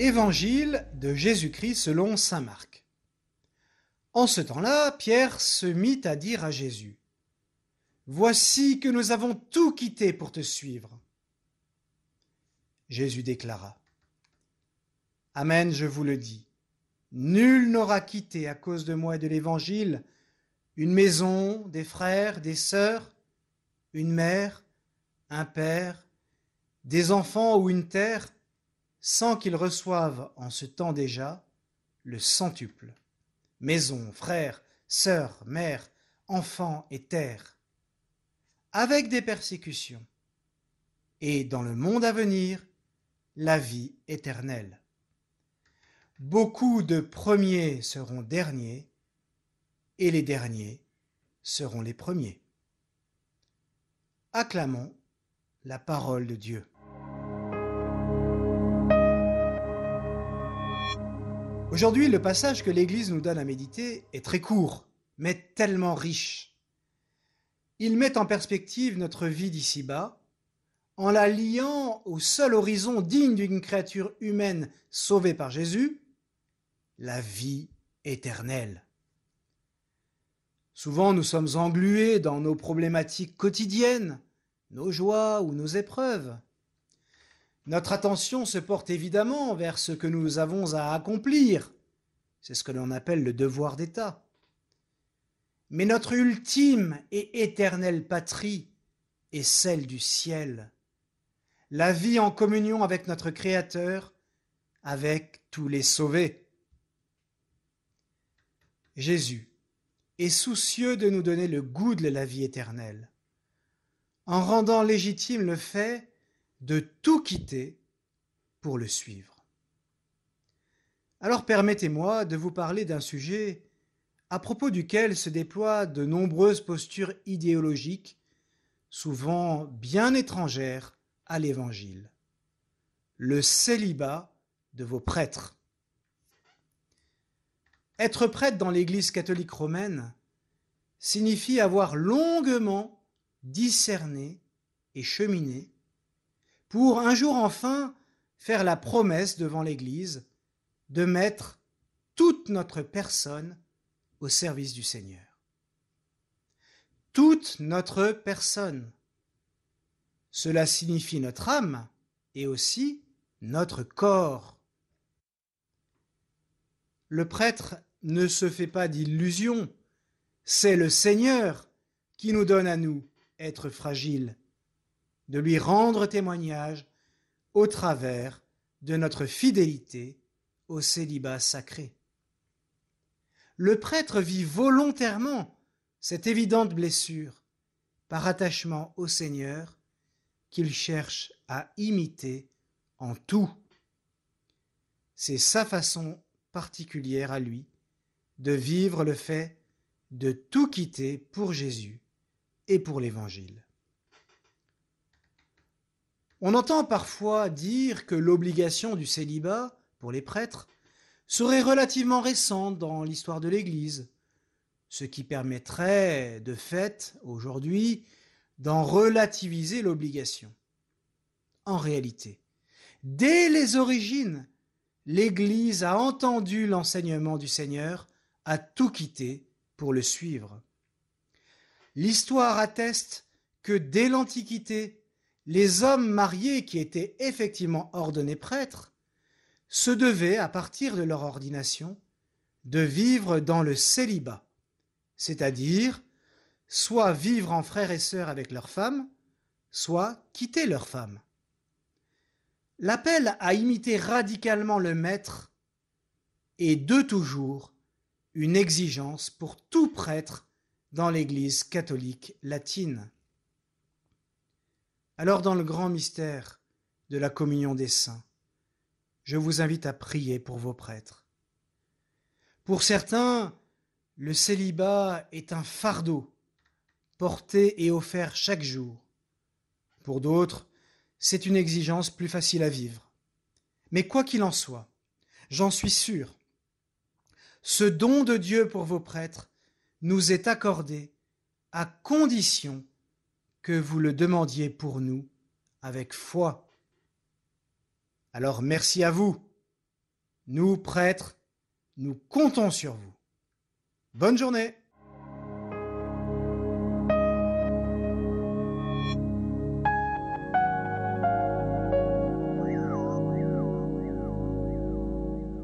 Évangile de Jésus-Christ selon Saint Marc. En ce temps-là, Pierre se mit à dire à Jésus, Voici que nous avons tout quitté pour te suivre. Jésus déclara, Amen, je vous le dis, nul n'aura quitté à cause de moi et de l'Évangile une maison, des frères, des sœurs, une mère, un père, des enfants ou une terre, sans qu'ils reçoivent en ce temps déjà le centuple. Maison, frères, sœurs, mères, enfants et terre, avec des persécutions, et dans le monde à venir, la vie éternelle. Beaucoup de premiers seront derniers, et les derniers seront les premiers. Acclamons la parole de Dieu. Aujourd'hui, le passage que l'Église nous donne à méditer est très court, mais tellement riche. Il met en perspective notre vie d'ici-bas, en la liant au seul horizon digne d'une créature humaine sauvée par Jésus, la vie éternelle. Souvent nous sommes englués dans nos problématiques quotidiennes, nos joies ou nos épreuves. Notre attention se porte évidemment vers ce que nous avons à accomplir. C'est ce que l'on appelle le devoir d'État. Mais notre ultime et éternelle patrie est celle du ciel. La vie en communion avec notre Créateur, avec tous les sauvés. Jésus est soucieux de nous donner le goût de la vie éternelle, en rendant légitime le fait de tout quitter pour le suivre. Alors permettez-moi de vous parler d'un sujet à propos duquel se déploient de nombreuses postures idéologiques, souvent bien étrangères à l'Évangile. Le célibat de vos prêtres. Être prêtre dans l'Église catholique romaine signifie avoir longuement discerné et cheminé pour un jour enfin faire la promesse devant l'Église de mettre toute notre personne au service du Seigneur. Toute notre personne. Cela signifie notre âme et aussi notre corps. Le prêtre ne se fait pas d'illusions, c'est le Seigneur qui nous donne à nous être fragiles de lui rendre témoignage au travers de notre fidélité au célibat sacré. Le prêtre vit volontairement cette évidente blessure par attachement au Seigneur qu'il cherche à imiter en tout. C'est sa façon particulière à lui de vivre le fait de tout quitter pour Jésus et pour l'Évangile. On entend parfois dire que l'obligation du célibat pour les prêtres serait relativement récente dans l'histoire de l'Église, ce qui permettrait de fait aujourd'hui d'en relativiser l'obligation. En réalité, dès les origines, l'Église a entendu l'enseignement du Seigneur, a tout quitté pour le suivre. L'histoire atteste que dès l'Antiquité, les hommes mariés qui étaient effectivement ordonnés prêtres se devaient, à partir de leur ordination, de vivre dans le célibat, c'est-à-dire soit vivre en frères et sœurs avec leurs femmes, soit quitter leurs femmes. L'appel à imiter radicalement le maître est de toujours une exigence pour tout prêtre dans l'Église catholique latine. Alors dans le grand mystère de la communion des saints, je vous invite à prier pour vos prêtres. Pour certains, le célibat est un fardeau porté et offert chaque jour. Pour d'autres, c'est une exigence plus facile à vivre. Mais quoi qu'il en soit, j'en suis sûr, ce don de Dieu pour vos prêtres nous est accordé à condition que vous le demandiez pour nous avec foi. Alors merci à vous Nous, prêtres, nous comptons sur vous. Bonne journée